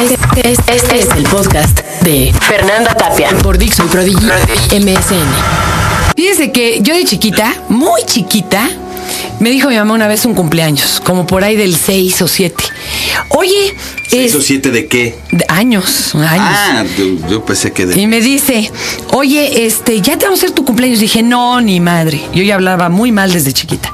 Este, este- este es el podcast de Fernanda Tapia por Dixon Prodigy MSN. Fíjese que yo de chiquita, muy chiquita, me dijo mi mamá una vez un cumpleaños, como por ahí del 6 o 7. Oye, es ¿Eso siete de qué? de años, años. Ah, yo, yo pensé que de. Y me dice, oye, este, ya te vamos a hacer tu cumpleaños. Dije, no, ni madre. Yo ya hablaba muy mal desde chiquita.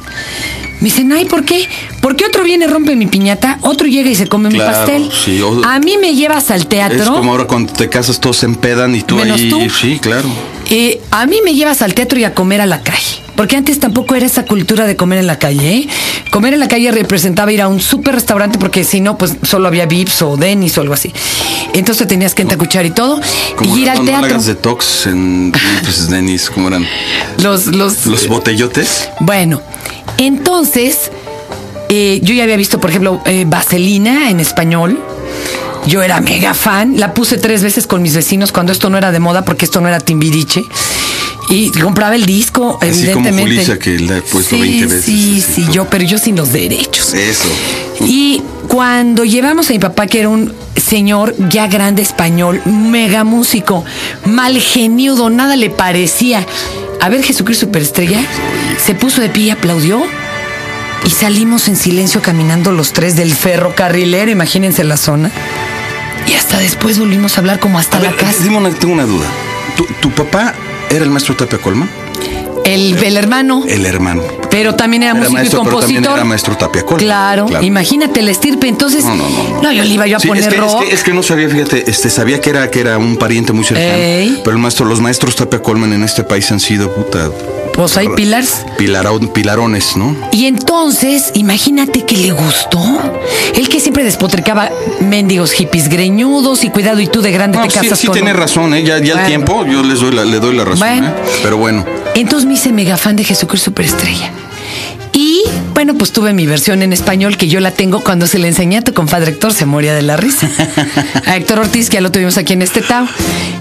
Me dice, ay, ¿por qué? Porque otro viene, rompe mi piñata, otro llega y se come mi pastel. sí, o- A mí me llevas al teatro. Es como ahora cuando te casas todos se empedan y tú Menos ahí. tú. Sí, claro. Eh, a mí me llevas al teatro y a comer a la calle. Porque antes tampoco era esa cultura de comer en la calle, ¿eh? Comer en la calle representaba ir a un súper restaurante porque si no, pues solo había Vips o Denis o algo así. Entonces tenías que entacuchar y todo. Como y ir no, al no teatro. hagas detox en pues, Denis, ¿cómo eran? los, los, Los botellotes. Bueno, entonces, eh, yo ya había visto, por ejemplo, eh, Vaselina en español. Yo era mega fan. La puse tres veces con mis vecinos cuando esto no era de moda, porque esto no era Timbiriche. Y compraba el disco, Así como evidentemente. Julissa, que la he puesto sí, 20 veces, Sí, sí, todo. yo, pero yo sin los derechos. Eso. Y cuando llevamos a mi papá, que era un señor ya grande español, mega músico, mal geniudo, nada le parecía. A ver, Jesucristo Superestrella, se puso de pie y aplaudió. Y salimos en silencio caminando los tres del ferrocarrilero, imagínense la zona. Y hasta después volvimos a hablar como hasta A la ver, casa. tengo una duda. ¿Tu, tu papá era el maestro Tapia Colman? El, el hermano, El hermano. pero también era, Era músico maestro, y pero también compositor. era maestro Tapia Colman. Claro, Claro. imagínate el estirpe. Entonces, No, no, no, no. yo le iba yo a Sí, poner es, que, es, que, es que no sabía, fíjate, este, sabía que era, que era un pariente muy cercano. Ey. Pero el maestro, los maestros Tapia Colman en este país han sido puta. Pues hay pilarón- pilarones, ¿no? Y entonces, imagínate que le gustó. Él que siempre despotricaba mendigos hippies greñudos y cuidado, y tú de grande No, te sí, casas sí con tiene razón, ¿eh? Ya, ya Bueno. el tiempo, yo les doy la, le doy la razón, Bueno. ¿eh? Pero bueno. Entonces me hice mega fan de Jesucristo Superestrella. Y bueno, pues tuve mi versión en español que yo la tengo cuando se le enseñé a tu compadre Héctor, se moría de la risa. A Héctor Ortiz, que ya lo tuvimos aquí en este Tao.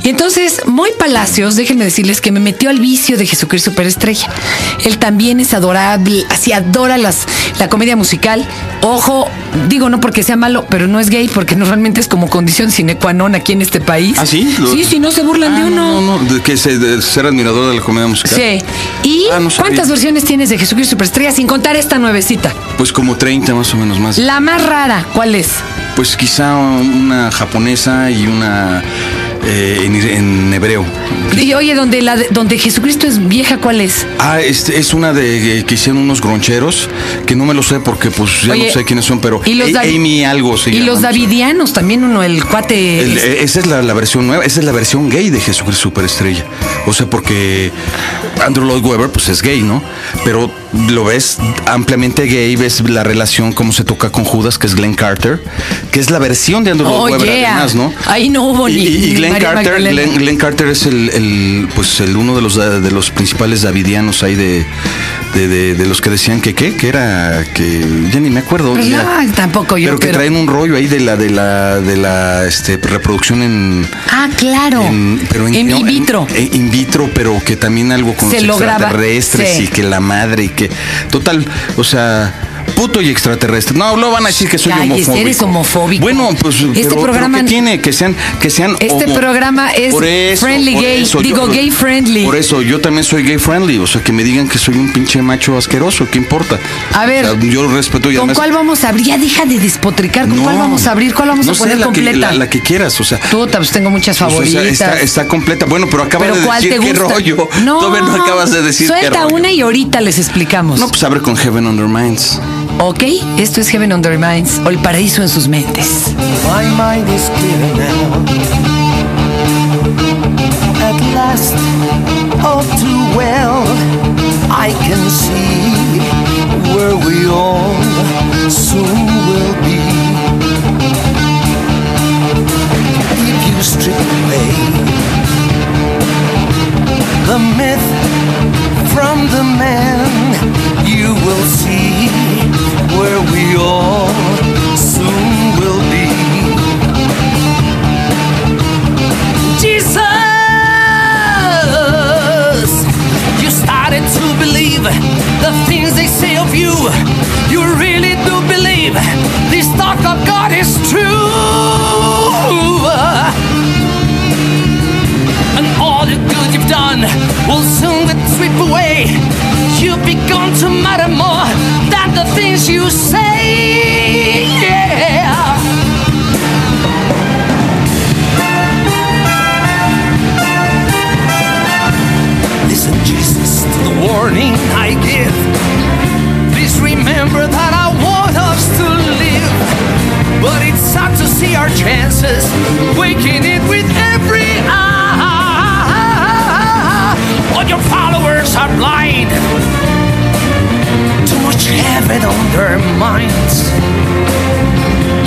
Y entonces, Moy Palacios, déjenme decirles que me metió al vicio de Jesucristo Superestrella. Él también es adorable, así adora las, la comedia musical. Ojo, digo no porque sea malo, pero no es gay, porque normalmente es como condición sine qua non aquí en este país. ¿Ah, sí? Lo- Sí, si no se burlan de Ah, uno. No, no, de que se, de ser admirador de la comedia musical. Sí. ¿Y Ah, no cuántas versiones tienes de Jesucristo Superestrella sin contar esta nuevecita? Pues como 30 más o menos más. La más rara, ¿cuál es? Pues quizá una japonesa y una eh, en, en hebreo. Y oye, donde, la, donde Jesucristo es vieja, ¿cuál es? Ah, este es una de que hicieron unos groncheros que no me lo sé porque pues ya Oye, no sé quiénes son, pero y los Amy algo se y los davidianos también, uno, el cuate. El- es- eh, esa es la, la versión nueva, esa es la versión gay de Jesucristo Superestrella. O sea, porque Andrew Lloyd Webber, pues es gay, ¿no? Pero lo ves ampliamente gay, ves la relación, cómo se toca con Judas, que es Glenn Carter, que es la versión de Andrew Lloyd Oh, Webber, yeah. además, ¿no? Ahí no hubo y, ni- y- Glenn María Carter. Glenn, Glenn Carter es el, el, pues el uno de los de los principales davidianos ahí de, de, de- de los que decían que qué, que era que ya ni me acuerdo. Pues ya. no, tampoco yo, Pero que pero- traen un rollo ahí de la de la de la este reproducción en Ah, claro. en, pero en, En no, in vitro. en- in vitro, pero que también algo con Se los extraterrestres sí. y que la madre y que total, o sea, puto y extraterrestre. No, lo van a decir que soy Cállese, homofóbico. eres homofóbico. Bueno, pues Este pero- pero programa- ¿qué tiene que sean que sean Este homo- programa es Por eso, friendly por gay. eso, Digo, gay friendly. Por eso yo también soy gay friendly, o sea, que me digan que soy un pinche macho asqueroso, ¿qué importa? A ver, O sea, yo respeto y ¿Con además cuál vamos a abrir? Ya deja de despotricar. ¿Con No, cuál vamos a abrir? ¿Cuál vamos no a sé, poner la que- completa? la, la que quieras, o sea, Puta, pues tengo muchas O sea, favoritas. está, está completa. Bueno, pero acaba ¿Pero de cuál decir te qué rollo. No, Todavía no acabas de decir qué Suelta rollo. una y ahorita les explicamos. No, pues abre con Heaven on Their Minds. Ok, esto es Heaven on Their Minds o el paraíso en sus mentes. will soon get swept away. You'll be gone to matter more than the things you say. Yeah. Listen, Jesus, to the warning I give. Please remember that I want us to live, but it's hard to see our chances, waking it with every eye. All your followers are blind. Too much heaven on their minds.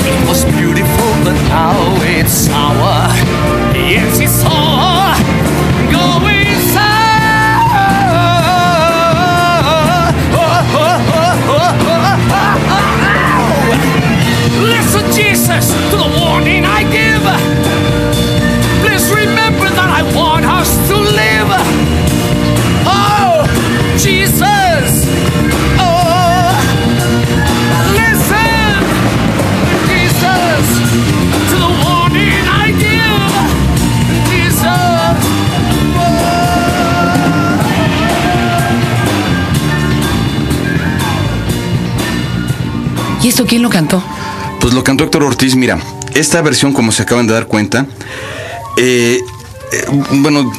It was beautiful, but now it's sour. Yes, it's all esto quién lo cantó? Pues lo cantó Héctor Ortiz. Mira, esta versión, como se acaban de dar cuenta, eh, eh, bueno,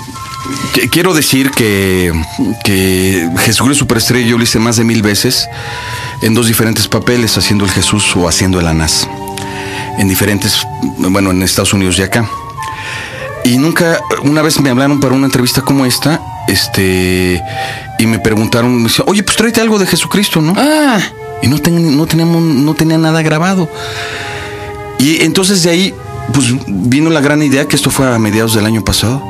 que- quiero decir que, que Jesucristo Superestrella yo lo hice más de mil veces en dos diferentes papeles, haciendo el Jesús o haciendo el Anás. En diferentes, bueno, en Estados Unidos y acá. Y nunca, una vez me hablaron para una entrevista como esta, este, y me preguntaron, me decían, oye, pues tráete algo de Jesucristo, ¿no? Ah, y no, ten- no, teníamos, no tenía nada grabado. Y entonces de ahí, pues vino la gran idea, que esto fue a mediados del año pasado,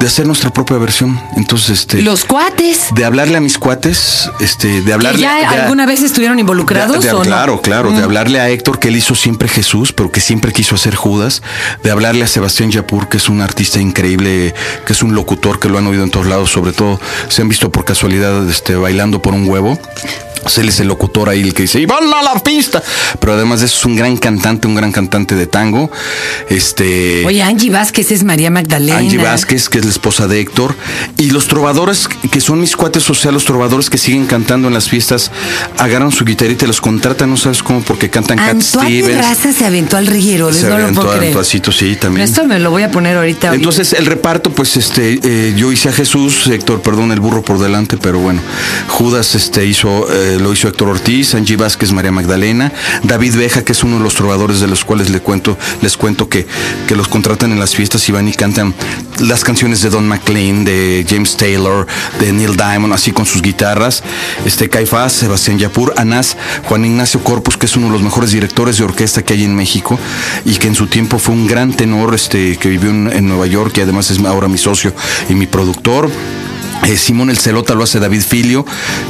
de hacer nuestra propia versión. Entonces, este... los cuates. De hablarle a mis cuates, este, de ¿Que hablarle... ya de- alguna vez estuvieron involucrados de- de- o no? claro, claro, de hablarle a Héctor que él hizo siempre Jesús, pero que siempre quiso hacer Judas, de hablarle a Sebastián Yapur, que es un artista increíble, que es un locutor que lo han oído en todos lados, sobre todo se han visto por casualidad este, bailando por un huevo. Pues Él es el locutor ahí, el que dice, ¡y van a la pista! Pero además de eso es un gran cantante, un gran cantante de tango. Este. Oye, Angie Vázquez es María Magdalena. Angie Vázquez, que es la esposa de Héctor, y los trovadores que son mis cuates, o sea, los trovadores que siguen cantando en las fiestas, agarran su guitarrita y los contratan, no sabes cómo, porque cantan Cat Stevens. Raza se aventó al Riguero, Se no lo aventó puedo a creer. Sí, también. Esto me lo voy a poner ahorita. ahorita. Entonces el reparto, pues este, eh, yo hice a Jesús, Héctor, perdón, el burro por delante, pero bueno, Judas este hizo, eh, lo hizo Héctor Ortiz, Angie Vázquez, María Magdalena, David Beja, que es uno de los trovadores de los cuales les cuento, les cuento que, que los contratan en las fiestas y van y cantan las canciones de Don McLean, de James Taylor, de Neil Diamond, así con sus guitarras, este Caifás, Sebastián Yapur, Anás, Juan Ignacio Corpus, que es uno de los mejores directores de orquesta que hay en México y que en su tiempo fue un gran tenor este, que vivió en, en Nueva York y además es ahora mi socio y mi productor. Eh, Simón el Celota lo hace David Filio,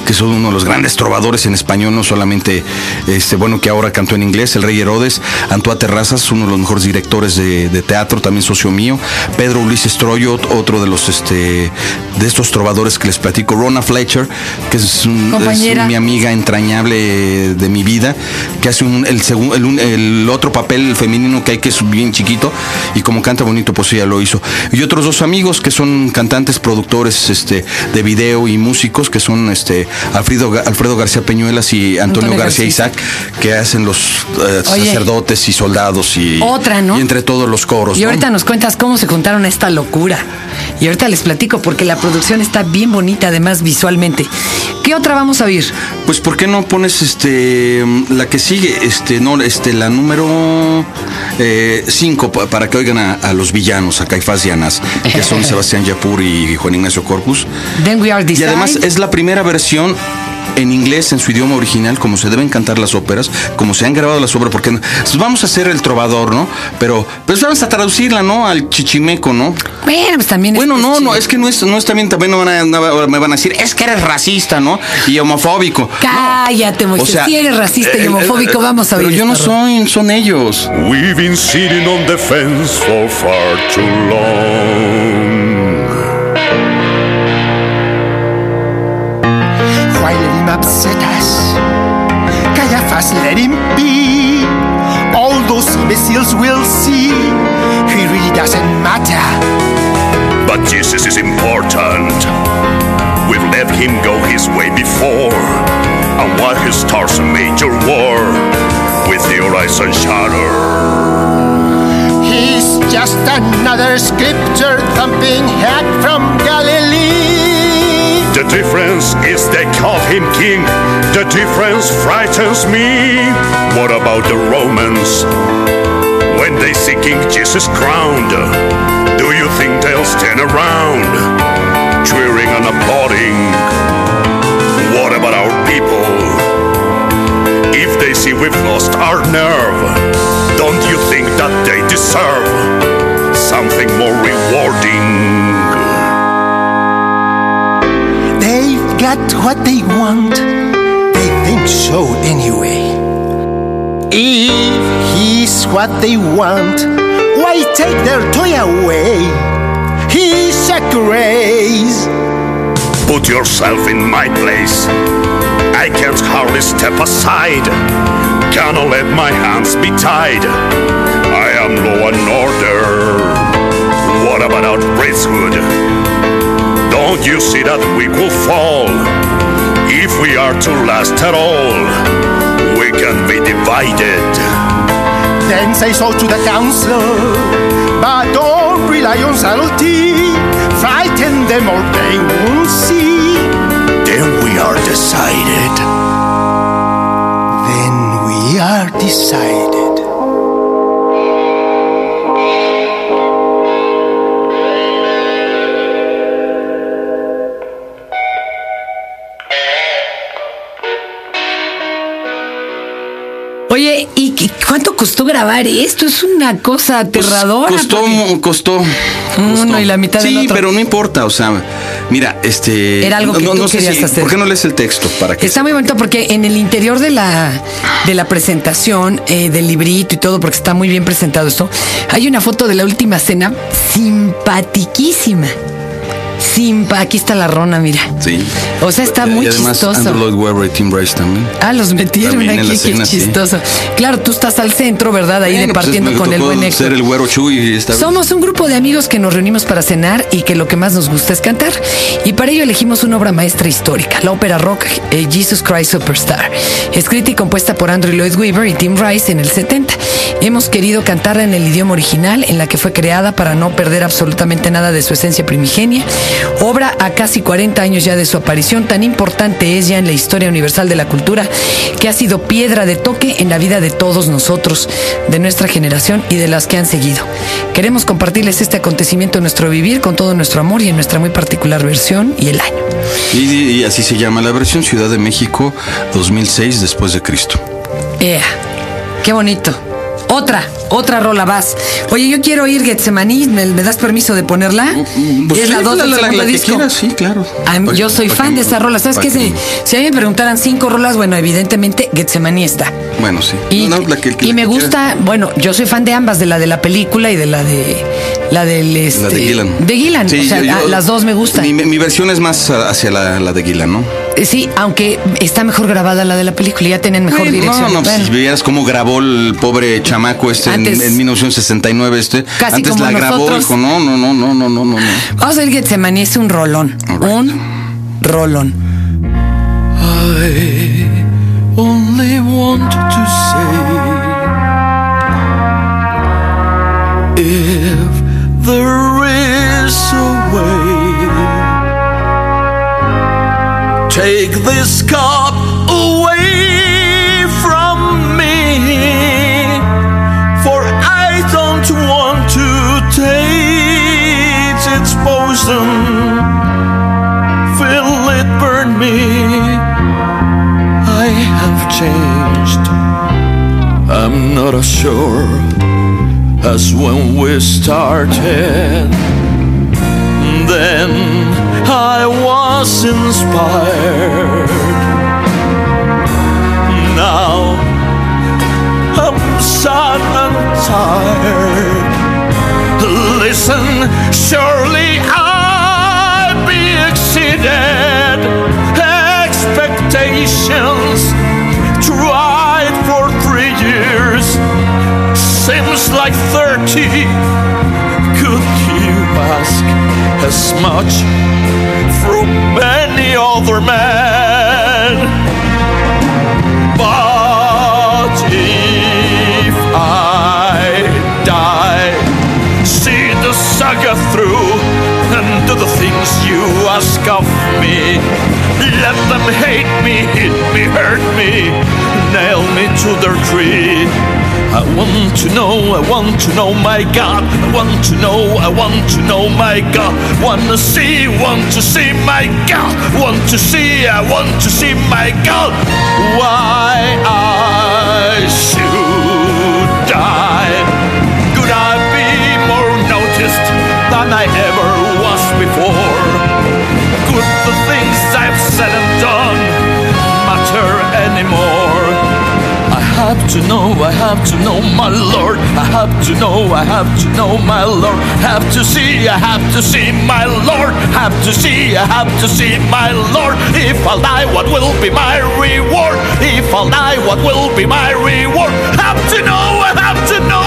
que es uno de los grandes trovadores en español, no solamente, este, bueno, que ahora cantó en inglés, el Rey Herodes, Antoine Terrazas, uno de los mejores directores de, de teatro, también socio mío, Pedro Ulises Troyo, otro de los, este, de estos trovadores que les platico, Rona Fletcher, que es, un- es Compañera. mi amiga entrañable de mi vida, que hace un- el, segun- el, un- el otro papel femenino que hay que es bien chiquito y como canta bonito, pues ella lo hizo. Y otros dos amigos que son cantantes, productores este, de video y músicos, que son este, Alfredo, Alfredo García Peñuelas y Antonio, Antonio García García. Isaac, que hacen los eh, Oye. sacerdotes y soldados y, Otra, ¿no? y entre todos los coros. Y ¿no? ahorita nos cuentas cómo se juntaron a esta locura. Y ahorita les platico porque la producción está bien bonita, además visualmente. ¿Qué otra vamos a oír? Pues ¿por qué no pones este la que sigue, este no, este la número 5 para que oigan a, a los villanos, a Caifás y Anás, que son Sebastián Yapur y Juan Ignacio Corpus. Then We Are Y además es la primera versión en inglés, en su idioma original, como se deben cantar las óperas, como se han grabado las óperas, porque vamos a hacer el trovador, ¿no? Pero pues vamos a traducirla, ¿no? Al chichimeco, ¿no? Bueno, pues también. Bueno, es- no, no, es que no es, no es también, también no van a- no me van a decir, es que eres racista, ¿no? Y homofóbico. Cállate, Moisés. si eres racista y eh, homofóbico, eh, vamos a ver. Pero yo no soy, son ellos. We've been sitting on the fence for far too long. Imbeciles will see. He really doesn't matter. But Jesus is important. We've let him go his way before. And while he starts a major war with the horizon shattered. He's just another scripture thumping hack from Galilee. The difference is they call him king. The difference frightens me. What about the Romans? When they seek King Jesus crowned, do you think they'll stand around, cheering and applauding? What about our people? If they see we've lost our nerve, don't you think that they deserve something more rewarding? They've got what they want. They think so anyway. If what they want, why take their toy away? He's a craze. Put yourself in my place. I can't hardly step aside. Gonna let my hands be tied. I am law and order. What about our priesthood? Don't you see that we will fall? If we are to last at all, we can be divided. Then say so to the council. But don't rely on subtlety. Frighten them or they won't see. Then we are decided. Then we are decided. Costó grabar esto? Es una cosa aterradora. Pues Costó, porque- costó. Uno costó. y la mitad del Sí, otro. pero no importa, o sea, mira, este. Era algo que tú sé querías hacer. ¿Por qué no lees el texto? Para que Está muy bonito porque en el interior de la, de la presentación, eh, del librito y todo, porque está muy bien presentado esto, hay una foto de la última cena simpatiquísima. Simpa, aquí está la rona, mira. Sí. O sea, está muy y además, chistoso. Andrew Lloyd Webber y Tim Rice también. Ah, los metieron También aquí, la qué sí. chistoso. Claro, tú estás al centro, ¿verdad? Ahí Bueno, pues, departiendo con el buen Héctor. Ser el güero Chuy y esta vez- Somos un grupo de amigos que nos reunimos para cenar y que lo que más nos gusta es cantar. Y para ello elegimos una obra maestra histórica, la ópera rock eh, Jesus Christ Superstar, escrita y compuesta por Andrew Lloyd Webber y Tim Rice en el 70. Hemos querido cantarla en el idioma original, en la que fue creada para no perder absolutamente nada de su esencia primigenia. Obra a casi 40 años ya de su aparición, tan importante es ya en la historia universal de la cultura, que ha sido piedra de toque en la vida de todos nosotros, de nuestra generación y de las que han seguido. Queremos compartirles este acontecimiento en nuestro vivir con todo nuestro amor y en nuestra muy particular versión y el año. Y, y así se llama la versión Ciudad de México 2006 después de Cristo. Ea, qué bonito. Otra, otra rola vas. Oye, yo quiero ir Getsemaní, ¿me, me das permiso de ponerla? Pues es la sí, 2 del segundo la disco. quieras, sí, claro. Am- Pa- yo soy fan de esa rola. ¿Sabes qué? que Si, si a mí me preguntaran cinco rolas, bueno, evidentemente Getsemaní está. Bueno, sí. Y, No, la que- y me gusta, bueno, yo soy fan de ambas, de la de la película y de la de la del este, La de Gillan. De Gillan, Sí, o sea, yo- yo- las dos me gustan. Mi, mi versión es más hacia la, la de Gillan, ¿no? Eh, Sí, aunque está mejor grabada la de la película, ya tienen mejor Bueno, dirección. No, no, Bueno, si vieras cómo grabó el pobre chamaco este en- Antes- en, 1969 este. Casi Antes como la grabó, dijo, no, no, no, no, no, no, no. Vamos a ver Getsemaní, es un rolón. Right. Un rolón. I only want to say if there is a way, take this cup away from me, for I don't want to taste its poison. Feel it burn me. I have changed. I'm not sure as when we started. Then I was inspired. Now I'm sad and tired. Listen, surely I be exceeded expectations. Seems like thirty. Could you ask as much from any other man? But if I die, see the saga through do the things you ask of me. Let them hate me, hit me, hurt me, nail me to their tree. I want to know, I want to know my God. I want to know, I want to know my God. Want to see, want to see my God. Want to see, I want to see my God. Why I should die? Could I be more noticed than I ever the things I've said and done matter anymore? I have to know, I have to know my Lord. I have to know, I have to know my Lord. Have to see, I have to see my Lord. Have to see, I have to see my Lord. If I'll die, what will be my reward? If I'll die, what will be my reward? Have to know, I have to know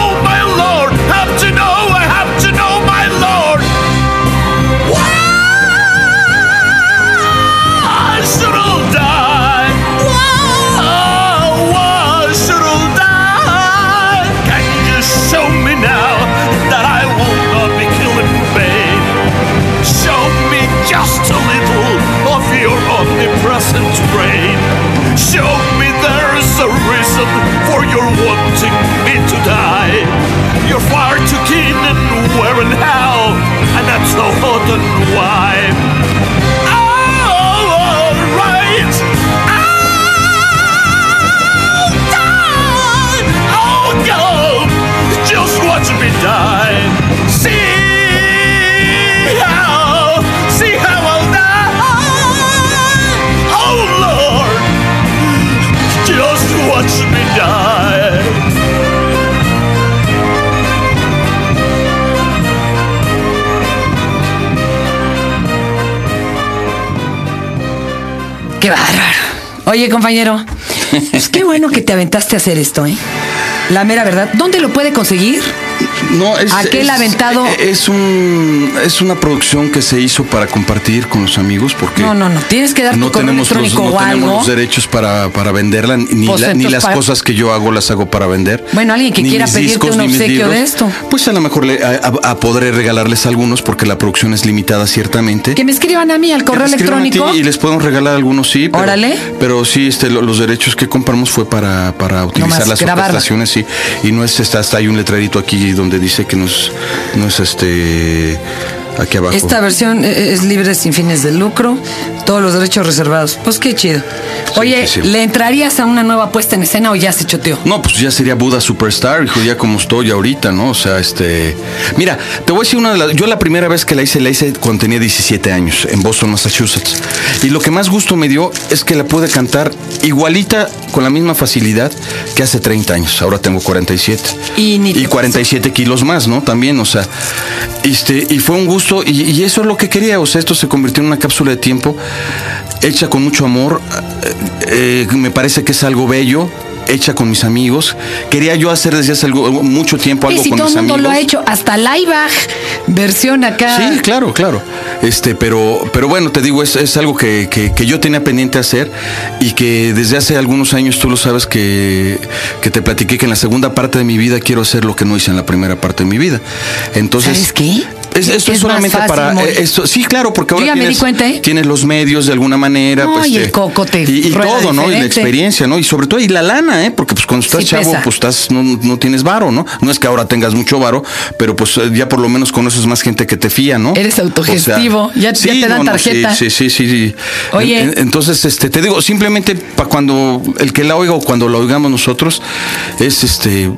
Oye, compañero, pues qué bueno que te aventaste a hacer esto, ¿eh? La mera verdad. ¿Dónde lo puede conseguir? No, es, Aquel es- aventado- Es, un, es una producción que se hizo para compartir con los amigos porque No, no, no. Tienes que dar no tenemos los, no o tenemos algo. los derechos para, para venderla, ni, Pues la- ni entonces, las para- cosas que yo hago las hago para vender. Bueno, alguien que quiera pedirte un ni mis obsequio de esto. Pues a lo mejor le- a, a- a podré regalarles algunos porque la producción es limitada ciertamente. Que me escriban a mí al correo electrónico. Y les podemos regalar algunos, sí. Pero, Órale. Pero sí, este, lo- los derechos que compramos fue para, para utilizar Nomás las grabarla. orquestaciones, sí. Y no es, está, hasta hay un letrerito aquí donde dice que no es este, aquí abajo. Esta versión eh, es libre sin fines de lucro, todos los derechos reservados. Pues qué chido. Oye, sí, sí. ¿le entrarías a una nueva puesta en escena o ya se choteó? No, pues ya sería Buda Superstar, hijo, ya como estoy ahorita, ¿no? O sea, este. Mira, te voy a decir una de las. Yo la primera vez que la hice, la hice cuando tenía 17 años, en Boston, Massachusetts. Y lo que más gusto me dio es que la pude cantar igualita, con la misma facilidad que hace 30 años. Ahora tengo 47. Y ni te 47 kilos más, ¿no? También, o sea. Este, y fue un gusto, y, y eso es lo que quería. O sea, esto se convirtió en una cápsula de tiempo hecha con mucho amor. eh, me parece que es algo bello. Hecha con mis amigos. Quería yo hacer desde hace algo- mucho tiempo Y algo si con todo mis el mundo amigos. lo ha hecho, hasta Laibach, versión acá. Sí, claro, claro. Este, pero, pero bueno, te digo, es, es algo que, que- que yo tenía pendiente hacer y que desde hace algunos años tú lo sabes que, que te platiqué que en la segunda parte de mi vida quiero hacer lo que no hice en la primera parte de mi vida. Entonces, ¿Sabes qué? Es, esto Es solamente fácil para morir. esto, sí, claro, porque ahora tienes, di cuenta, ¿eh? tienes los medios de alguna manera, No, pues, y el coco te y, y todo, ¿no? Y la experiencia, ¿no? Y sobre todo y la lana, ¿eh? Porque pues cuando estás Sí chavo, pesa. pues estás no, no tienes varo, ¿no? No es que ahora tengas mucho varo, pero pues ya por lo menos conoces más gente que te fía, ¿no? Eres autogestivo, ya- ya te dan sí, tarjeta. sí, sí, sí, sí. Oye. En- en- entonces, este, te digo, simplemente para cuando el que la oiga o cuando la oigamos nosotros, es este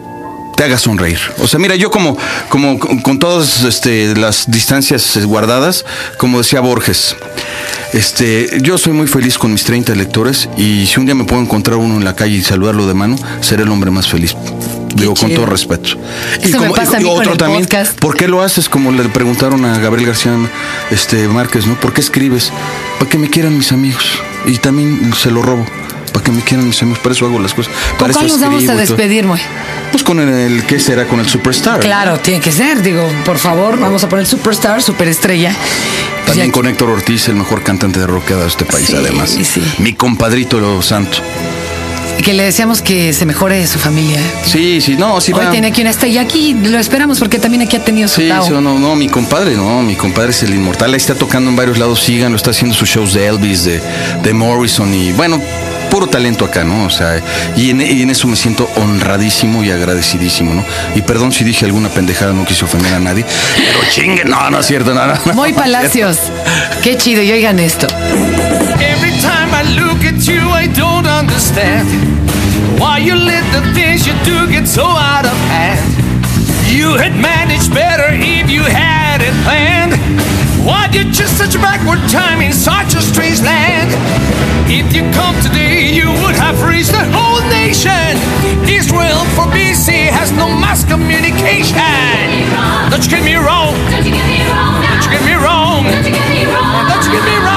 te haga sonreír. O sea, mira, yo como, como con, todas este, las distancias eh, guardadas, como decía Borges, este, yo soy muy feliz con mis 30 lectores y si un día me puedo encontrar uno en la calle y saludarlo de mano, seré el hombre más feliz. Digo, con todo respeto. Eso me pasa a mí con el podcast. ¿por qué lo haces? Como le preguntaron a Gabriel García este, Márquez, ¿no? ¿Por qué escribes? Para que me quieran mis amigos. Y también se lo robo que me quieran mis amigos, para eso hago las cosas. Para ¿Con cuál nos vamos a despedir, güey? Pues con el, el, ¿qué será? Con el superstar. Claro, tiene que ser, digo, por favor, vamos a poner superstar, superestrella. Pues también con Héctor Ortiz, el mejor cantante de roqueada de este país, además. Sí. Mi compadrito Lo Santo. Que le deseamos que se mejore su familia. ¿eh? Sí, sí, no, sí. Hoy va. tiene aquí una estrella aquí, lo esperamos porque también aquí ha tenido su Sí, sí no, no, mi compadre, no, mi compadre es el inmortal, ahí está tocando en varios lados, siganlo, está haciendo sus shows de Elvis, de, de Morrison y bueno, puro talento acá, ¿no? O sea, y en, y en, eso me siento honradísimo y agradecidísimo, ¿no? Y perdón si dije alguna pendejada, no quise ofender a nadie, pero chingue, no, no es cierto, no, no. Muy no, Palacios, cierto. qué chido, y oigan esto. Every time I look at you, I don't understand why you let the things you do get so out of hand. You had managed better if you had it planned. Why did you such a backward time in such a strange land? If you come today, you would have reached the whole nation. Israel for BC has no mass communication. Don't you get me wrong. Don't you get me wrong. Don't you get me wrong. Don't you get me wrong.